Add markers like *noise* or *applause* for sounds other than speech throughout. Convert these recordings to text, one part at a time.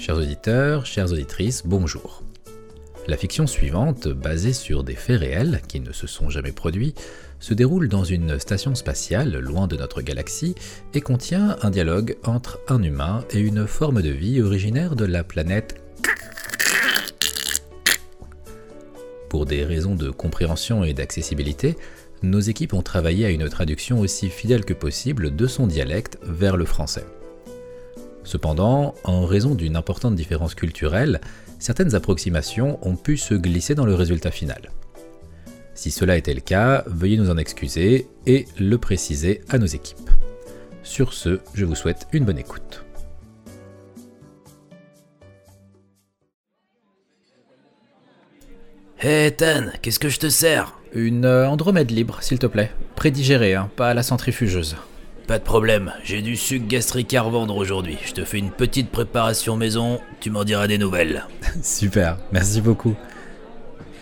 Chers auditeurs, chères auditrices, bonjour. La fiction suivante, basée sur des faits réels qui ne se sont jamais produits, se déroule dans une station spatiale loin de notre galaxie et contient un dialogue entre un humain et une forme de vie originaire de la planète Pour des raisons de compréhension et d'accessibilité, nos équipes ont travaillé à une traduction aussi fidèle que possible de son dialecte vers le français. Cependant, en raison d'une importante différence culturelle, certaines approximations ont pu se glisser dans le résultat final. Si cela était le cas, veuillez nous en excuser et le préciser à nos équipes. Sur ce, je vous souhaite une bonne écoute. Hé Ethan, qu'est-ce que je te sers? Une euh, Andromède libre, s'il te plaît. Prédigérée, hein, pas à la centrifugeuse. Pas de problème, j'ai du sucre gastrique à revendre aujourd'hui. Je te fais une petite préparation maison, tu m'en diras des nouvelles. *laughs* Super, merci beaucoup.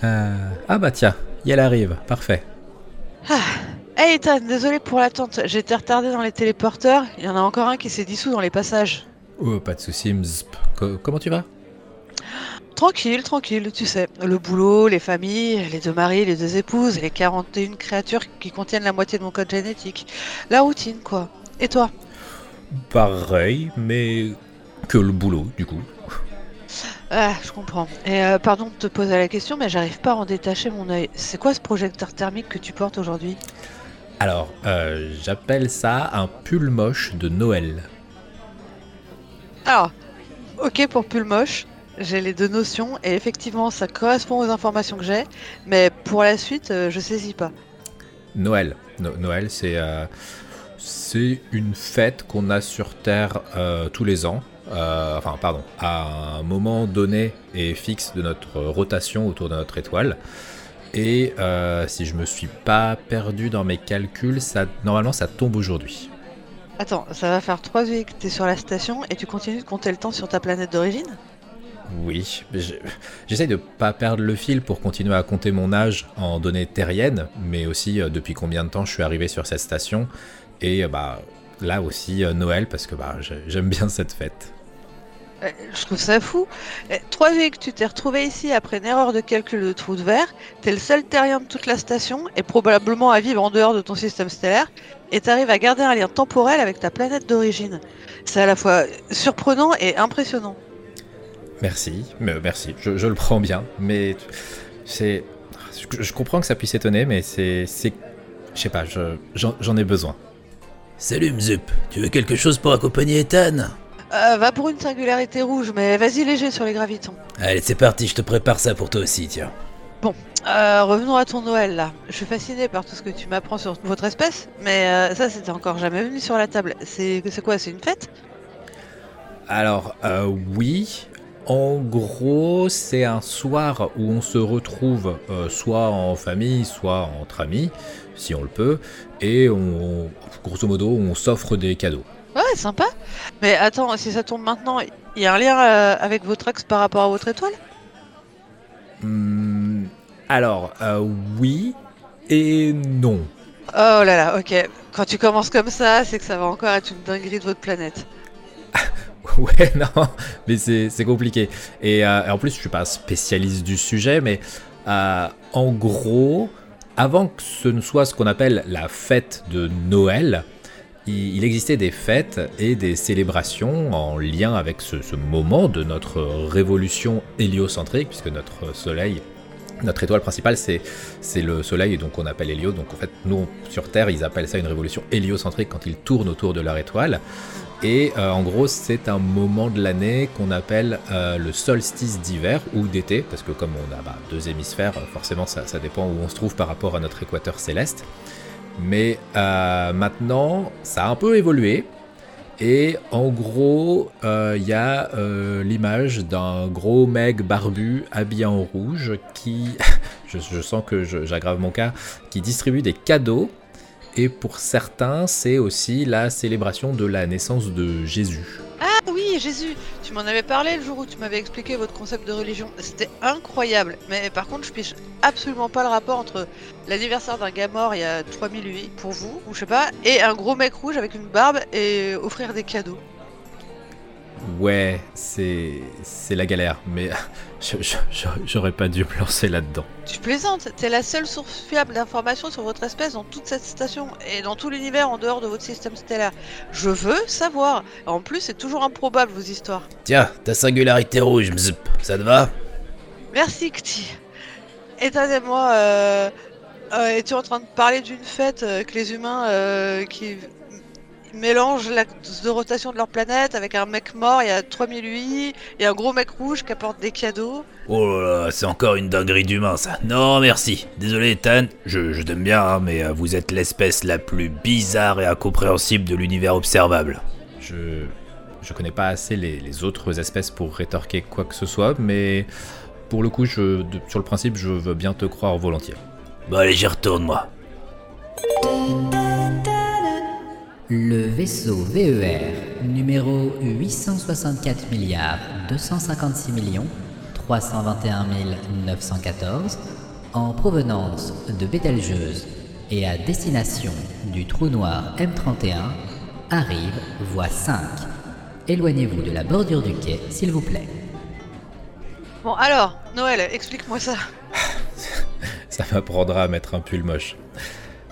Euh, Ah bah tiens, y elle arrive, parfait. Ah. Hey Ethan, désolé pour l'attente, j'ai été retardé dans les téléporteurs, il y en a encore un qui s'est dissous dans les passages. Oh, pas de soucis, mzp. Co- comment tu vas? Tranquille, tranquille, tu sais. Le boulot, les familles, les deux maris, les deux épouses, les 41 créatures qui contiennent la moitié de mon code génétique. La routine, quoi. Et toi? Pareil, mais que le boulot, du coup. Ah, je comprends. Et euh, pardon de te poser la question, mais j'arrive pas à en détacher mon œil. C'est quoi ce projecteur thermique que tu portes aujourd'hui? Alors, euh, j'appelle ça un pull moche de Noël. Alors, ok pour pull moche, j'ai les deux notions et effectivement ça correspond aux informations que j'ai, mais pour la suite, euh, je saisis pas. Noël. No- Noël, c'est euh, c'est une fête qu'on a sur Terre euh, tous les ans. Enfin, pardon, à un moment donné et fixe de notre rotation autour de notre étoile. Et si je me suis pas perdu dans mes calculs, ça, normalement ça tombe aujourd'hui. Attends, ça va faire trois nuits que t'es sur la station et tu continues de compter le temps sur ta planète d'origine? Oui, mais je- j'essaye de pas perdre le fil pour continuer à compter mon âge en données terriennes, mais aussi euh, depuis combien de temps je suis arrivé sur cette station. Et euh, bah là aussi euh, Noël parce que bah j'ai- j'aime bien cette fête. Je trouve ça fou. Trois nuits que tu t'es retrouvé ici après une erreur de calcul de trou de verre, t'es le seul terrien de toute la station et probablement à vivre en dehors de ton système stellaire, et t'arrives à garder un lien temporel avec ta planète d'origine. C'est à la fois surprenant et impressionnant. Merci, mais euh, merci, je, je le prends bien, mais c'est, je, je comprends que ça puisse étonner, mais c'est, c'est, je sais pas, je- j'en j'en ai besoin. Salut Mzup, tu veux quelque chose pour accompagner Ethan? Euh, va pour une singularité rouge, mais vas-y léger sur les gravitons. Allez, c'est parti, je te prépare ça pour toi aussi, tiens. Euh, revenons à ton Noël là. Je suis fasciné par tout ce que tu m'apprends sur votre espèce, mais euh, ça c'était encore jamais venu sur la table. C'est c'est quoi C'est une fête? Alors, euh, oui. En gros, c'est un soir où on se retrouve euh, soit en famille, soit entre amis, si on le peut, et on, grosso modo, on s'offre des cadeaux. Ouais, sympa. Mais attends, si ça tombe maintenant, il y a un lien euh, avec votre axe par rapport à votre étoile? Hmm, alors, euh, oui et non. Oh là là, ok. Quand tu commences comme ça, c'est que ça va encore être une dinguerie de votre planète. *laughs* Ouais, non, mais c'est compliqué. Et, euh, et en plus, je suis pas spécialiste du sujet, mais euh, en gros, avant que ce ne soit ce qu'on appelle la fête de Noël, il, existait des fêtes et des célébrations en lien avec ce moment de notre révolution héliocentrique, puisque notre Soleil, notre étoile principale, c'est le Soleil, donc on appelle Hélio. Donc en fait, nous, sur Terre, ils appellent ça une révolution héliocentrique quand ils tournent autour de leur étoile. Et euh, en gros, c'est un moment de l'année qu'on appelle euh, le solstice d'hiver ou d'été, parce que comme on a bah, deux hémisphères, euh, forcément ça, ça dépend où on se trouve par rapport à notre équateur céleste. Mais maintenant, ça a un peu évolué. Et en gros, euh, il y a euh, l'image d'un gros mec barbu habillé en rouge qui, *laughs* je, sens que j'aggrave mon cas, qui distribue des cadeaux. Et pour certains, c'est aussi la célébration de la naissance de Jésus. Ah oui, Jésus Tu m'en avais parlé le jour où tu m'avais expliqué votre concept de religion. C'était incroyable. Mais par contre, je piche absolument pas le rapport entre l'anniversaire d'un gars mort il y a 3008 pour vous, ou je sais pas, et un gros mec rouge avec une barbe et offrir des cadeaux. Ouais, c'est c'est la galère, mais *laughs* j'aurais pas dû me lancer là-dedans. Tu plaisantes, t'es la seule source fiable d'informations sur votre espèce dans toute cette station et dans tout l'univers en dehors de votre système stellaire. Je veux savoir. En plus, c'est toujours improbable vos histoires. Tiens, ta singularité rouge, mzp, ça te va? Merci, Cti. Étonnez-moi, euh, euh, es-tu en train de parler d'une fête euh, que les humains euh, qui mélangent l'axe de rotation de leur planète avec un mec mort il y a 3008 et un gros mec rouge qui apporte des cadeaux Oh là là, c'est encore une dinguerie d'humain ça. Non, merci. Désolé, Tan, je, je t'aime bien, hein, mais euh, vous êtes l'espèce la plus bizarre et incompréhensible de l'univers observable. Je je connais pas assez les, les autres espèces pour rétorquer quoi que ce soit, mais pour le coup, je, de- sur le principe, je veux bien te croire volontiers. Bon allez, j'y retourne moi. Le vaisseau VER numéro 864 milliards 256 millions 321 914 en provenance de Bételgeuse et à destination du trou noir M31 arrive voie 5. Éloignez-vous de la bordure du quai s'il vous plaît. Bon alors, Noël, explique-moi ça. *laughs* Ça m'apprendra à mettre un pull moche.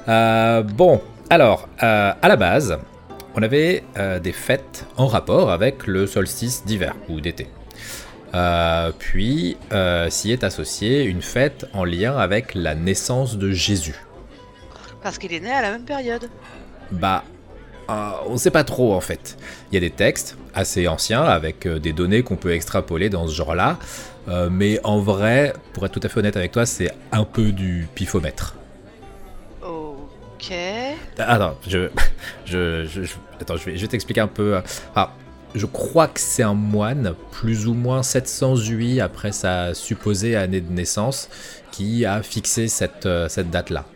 Euh, bon, alors, euh, à la base, on avait euh, des fêtes en rapport avec le solstice d'hiver ou d'été. Euh, puis s'y est associée une fête en lien avec la naissance de Jésus. Parce qu'il est né à la même période. Bah, on sait pas trop en fait. Il y a des textes assez anciens avec des données qu'on peut extrapoler dans ce genre-là, mais en vrai, pour être tout à fait honnête avec toi, c'est un peu du pifomètre. Ok. Ah, Attends, *laughs* je, je, attends, vais, t'expliquer un peu. Ah, je crois que c'est un moine, plus ou moins 708 après sa supposée année de naissance, qui a fixé cette, euh, cette date-là.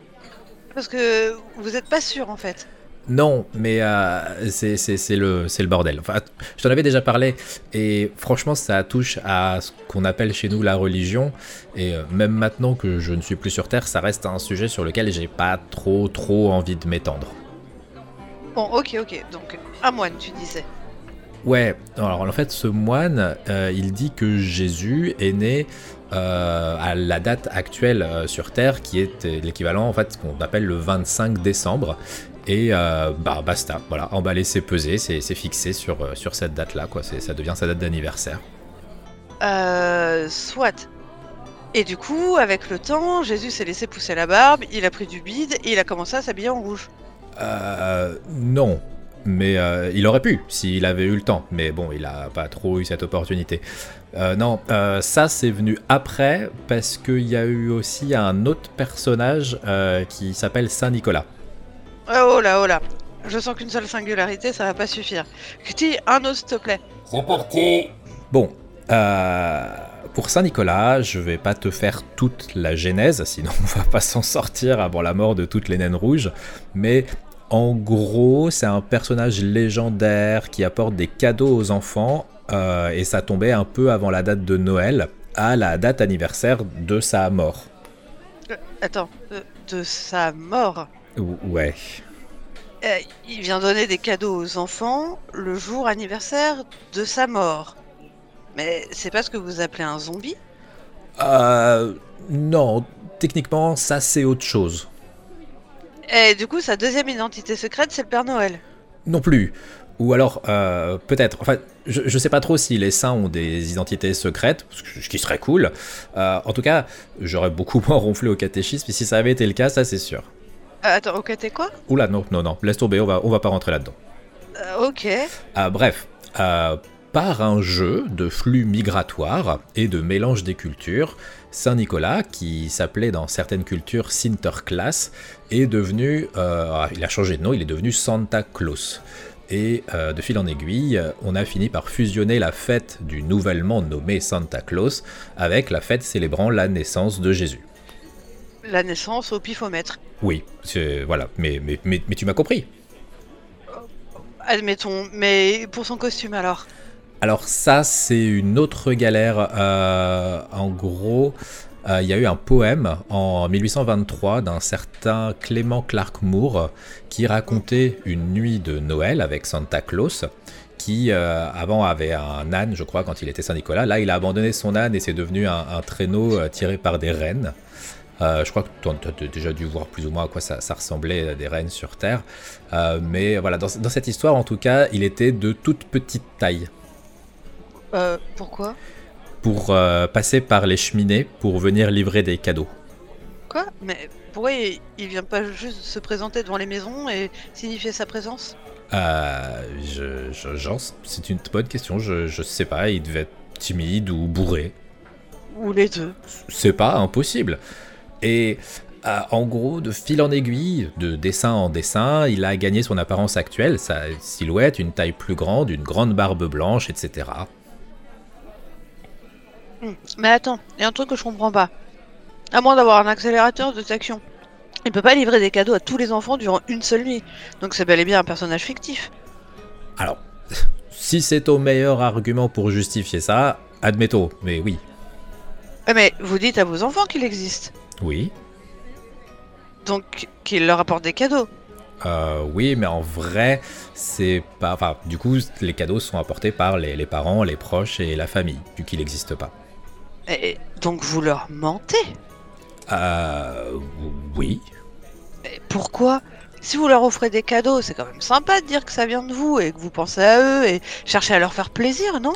Parce que vous êtes pas sûr en fait. Non, mais euh, c'est le, bordel. Enfin, je t'en avais déjà parlé, et franchement, ça touche à ce qu'on appelle chez nous la religion. Et euh, même maintenant que je ne suis plus sur Terre, ça reste un sujet sur lequel j'ai pas trop, trop envie de m'étendre. Bon, ok, ok. Donc, un moine, tu disais. Ouais, alors en fait, ce moine, euh, il dit que Jésus est né euh, à la date actuelle euh, sur Terre, qui est l'équivalent, en fait, ce qu'on appelle le 25 décembre. Et euh, bah basta, voilà, emballer c'est pesé, c'est fixé sur, euh, sur cette date-là, quoi. Ça devient sa date d'anniversaire. Euh, soit. Et du coup, avec le temps, Jésus s'est laissé pousser la barbe, il a pris du bide et il a commencé à s'habiller en rouge. Euh, non. Mais euh, il aurait pu s'il avait eu le temps. Mais bon, il a pas trop eu cette opportunité. Euh, non, euh, ça c'est venu après parce qu'il y a eu aussi un autre personnage qui s'appelle Saint Nicolas. Oh, oh là, oh là. Je sens qu'une seule singularité, ça va pas suffire. Cutie, un autre, s'il te plaît. C'est parti Bon, euh, pour Saint Nicolas, je vais pas te faire toute la genèse, sinon on va pas s'en sortir avant la mort de toutes les naines rouges. Mais en gros, c'est un personnage légendaire qui apporte des cadeaux aux enfants, euh, et ça tombait un peu avant la date de Noël, à la date anniversaire de sa mort. Attends, euh, de sa mort? Ou- Ouais. Euh, il vient donner des cadeaux aux enfants le jour anniversaire de sa mort. Mais c'est pas ce que vous appelez un zombie? Euh, non, techniquement, ça c'est autre chose. Et du coup, sa deuxième identité secrète, c'est le Père Noël. Non plus. Ou alors, euh, peut-être. Enfin, je, je sais pas trop si les saints ont des identités secrètes, ce qui- ce qui serait cool. Euh, en tout cas, j'aurais beaucoup *laughs* moins ronflé au catéchisme si ça avait été le cas, ça c'est sûr. Euh, attends, ok, t'es quoi Oula, non, non, non, laisse tomber, on va, on va pas rentrer là-dedans. Euh, Ok. Euh, bref, euh, par un jeu de flux migratoire et de mélange des cultures, Saint-Nicolas, qui s'appelait dans certaines cultures Sinterklaas, est devenu, ah, il a changé de nom, il est devenu Santa Claus. Et euh, de fil en aiguille, on a fini par fusionner la fête du nouvellement nommé Santa Claus avec la fête célébrant la naissance de Jésus. La naissance au pifomètre. Oui, voilà, mais, mais, mais, mais tu m'as compris. Admettons, mais pour son costume alors? Alors ça, c'est une autre galère. Euh, en gros, euh, il y a eu un poème en 1823 d'un certain Clément Clark Moore qui racontait une nuit de Noël avec Santa Claus qui avant avait un âne, je crois, quand il était Saint-Nicolas. Là, il a abandonné son âne et c'est devenu un, traîneau tiré par des rennes. Je crois que tu as déjà dû voir plus ou moins à quoi ça, ressemblait des rennes sur Terre. mais voilà, dans, dans, cette histoire, en tout cas, il était de toute petite taille. pourquoi? Pour passer par les cheminées pour venir livrer des cadeaux. Quoi? Mais pourquoi il, vient pas juste se présenter devant les maisons et signifier sa présence? Euh, je, je c'est une bonne question. Je, je sais pas, il devait être timide ou bourré. Ou les deux. C'est pas impossible. Et euh, en gros, de fil en aiguille, de dessin en dessin, il a gagné son apparence actuelle, sa silhouette, une taille plus grande, une grande barbe blanche, etc. Hmm. Mais attends, il y a un truc que je comprends pas. À moins d'avoir un accélérateur de taction. Il peut pas livrer des cadeaux à tous les enfants durant une seule nuit. Donc c'est bel et bien un personnage fictif. Alors, *laughs* si c'est au meilleur argument pour justifier ça, admettons, mais oui. Eh, mais vous dites à vos enfants qu'il existe. Oui. Donc qu'il leur apporte des cadeaux. Euh, oui, mais en vrai, c'est pas. Enfin, du coup, les cadeaux sont apportés par les, les parents, les proches et la famille, vu qu'il n'existe pas. Et donc vous leur mentez? Euh. Oui. Mais pourquoi? Si vous leur offrez des cadeaux, c'est quand même sympa de dire que ça vient de vous et que vous pensez à eux et cherchez à leur faire plaisir, non?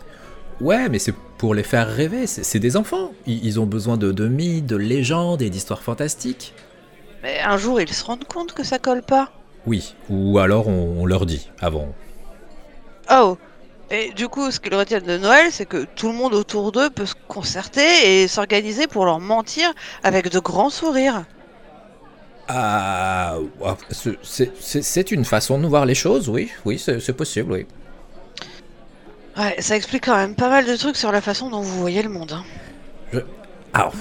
Ouais, mais c'est pour les faire rêver, c'est des enfants. Ils, ont besoin de, de mythes, de légendes et d'histoires fantastiques. Mais un jour, ils se rendent compte que ça colle pas. Oui, ou alors on, on leur dit avant. Oh, et du coup, ce qu'ils retiennent de Noël, c'est que tout le monde autour d'eux peut se concerter et s'organiser pour leur mentir avec de grands sourires. Ah, c'est une façon de voir les choses, oui, oui, c'est possible, oui. Ouais, ça explique quand même pas mal de trucs sur la façon dont vous voyez le monde. Hein. Je... Alors,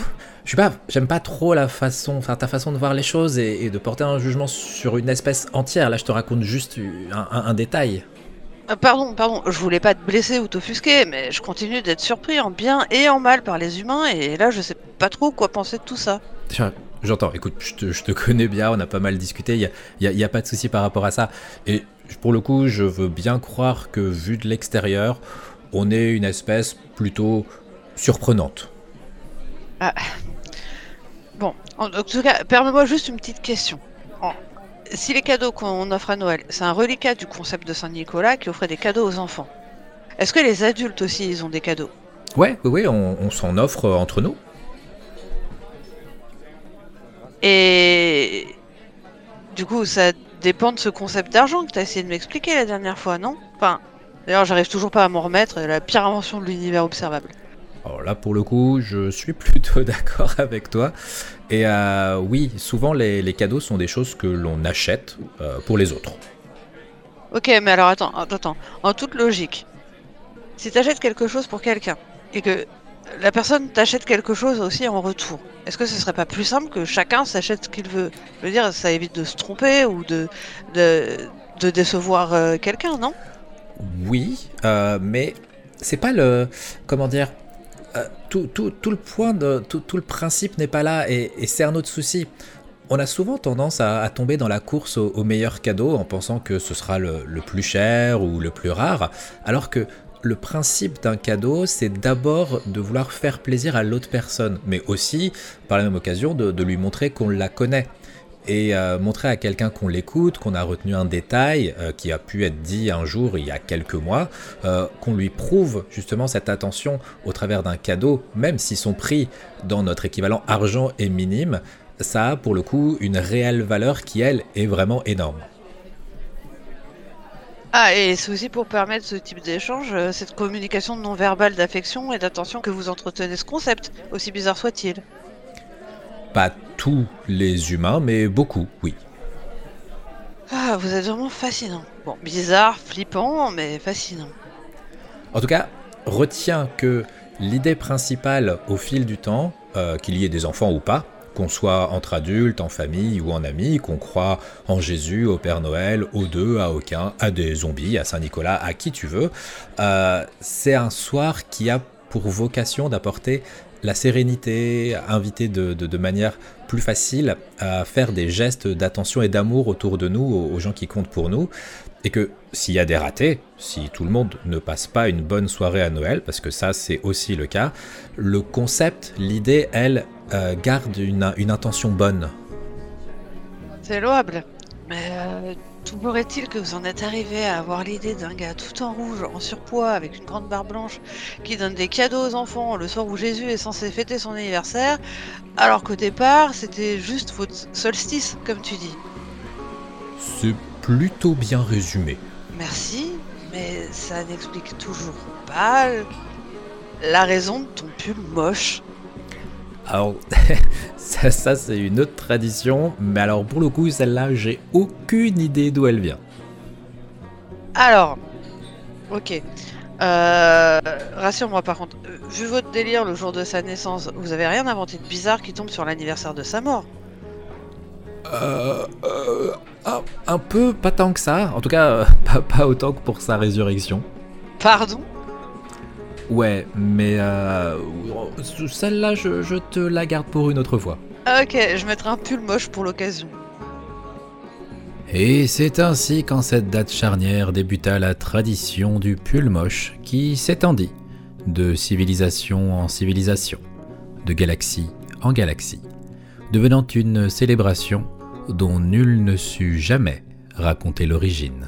je suis pas, j'aime pas trop la façon, enfin ta façon de voir les choses et, de porter un jugement sur une espèce entière. Là, je te raconte juste un détail. Euh, pardon, pardon, je voulais pas te blesser ou t'offusquer, mais je continue d'être surpris en bien et en mal par les humains, et là je sais pas trop quoi penser de tout ça. J'entends, écoute, je te, connais bien, on a pas mal discuté, il y a, pas de souci par rapport à ça. Et pour le coup, je veux bien croire que vu de l'extérieur, on est une espèce plutôt surprenante. Ah. Bon, en tout cas, permets-moi juste une petite question si les cadeaux qu'on offre à Noël, c'est un reliquat du concept de Saint-Nicolas qui offrait des cadeaux aux enfants, est-ce que les adultes aussi, ils ont des cadeaux? Ouais, oui, oui, on, s'en offre entre nous. Et du coup, ça dépend de ce concept d'argent que tu as essayé de m'expliquer la dernière fois, non? Enfin, d'ailleurs, j'arrive toujours pas à m'en remettre, la pire invention de l'univers observable. Alors là, pour le coup, je suis *laughs* plutôt d'accord avec toi. Et euh, oui, souvent les, cadeaux sont des choses que l'on achète euh, pour les autres. Ok, mais alors attends, attends, en toute logique, si tu achètes quelque chose pour quelqu'un et que la personne t'achète quelque chose aussi en retour, est-ce que ce serait pas plus simple que chacun s'achète ce qu'il veut? Je veux dire, ça évite de se tromper ou de, de, décevoir euh, quelqu'un, non? Oui, mais c'est pas le. Comment dire euh, tout, le point, de, tout, le principe n'est pas là et, c'est un autre souci. On a souvent tendance à, tomber dans la course au, meilleur cadeau en pensant que ce sera le, plus cher ou le plus rare, alors que le principe d'un cadeau, c'est d'abord de vouloir faire plaisir à l'autre personne, mais aussi, par la même occasion, de lui montrer qu'on la connaît et euh, montrer à quelqu'un qu'on l'écoute, qu'on a retenu un détail euh, qui a pu être dit un jour il y a quelques mois, euh, qu'on lui prouve justement cette attention au travers d'un cadeau, même si son prix dans notre équivalent argent est minime, ça a pour le coup une réelle valeur qui elle est vraiment énorme. Ah, et c'est aussi pour permettre ce type d'échange, cette communication non verbale d'affection et d'attention que vous entretenez ce concept, aussi bizarre soit-il. Pas tous les humains, mais beaucoup, oui. Ah, vous êtes vraiment fascinant. Bon, bizarre, flippant, mais fascinant. En tout cas, retiens que l'idée principale au fil du temps, euh, qu'il y ait des enfants ou pas, qu'on soit entre adultes, en famille ou en amis, qu'on croit en Jésus, au Père Noël, aux deux, à aucun, à des zombies, à Saint-Nicolas, à qui tu veux, euh, c'est un soir qui a pour vocation d'apporter la sérénité, inviter de, manière plus facile à faire des gestes d'attention et d'amour autour de nous, aux, gens qui comptent pour nous. et que s'il y a des ratés, si tout le monde ne passe pas une bonne soirée à Noël, parce que ça c'est aussi le cas, le concept, l'idée, elle, euh, garde une, une intention bonne. C'est louable. Mais euh, toujours est-il que vous en êtes arrivé à avoir l'idée d'un gars tout en rouge, en surpoids, avec une grande barbe blanche, qui donne des cadeaux aux enfants le soir où Jésus est censé fêter son anniversaire, alors qu'au départ, c'était juste votre solstice, comme tu dis. C'est plutôt bien résumé. Merci, mais ça n'explique toujours pas la raison de ton pull moche. Alors, *laughs* ça, ça, c'est une autre tradition, mais alors pour le coup, celle-là, j'ai aucune idée d'où elle vient. Alors, ok. Euh, Rassure-moi par contre, euh, vu votre délire le jour de sa naissance, vous avez rien inventé de bizarre qui tombe sur l'anniversaire de sa mort Euh, euh, un, un peu, pas tant que ça. En tout cas, *laughs* pas, pas autant que pour sa résurrection. Pardon? Ouais, mais euh, celle-là, je, je te la garde pour une autre fois. Ok, je mettrai un pull moche pour l'occasion. Et c'est ainsi qu'en cette date charnière débuta la tradition du pull moche qui s'étendit de civilisation en civilisation, de galaxie en galaxie, devenant une célébration dont nul ne sut jamais raconter l'origine.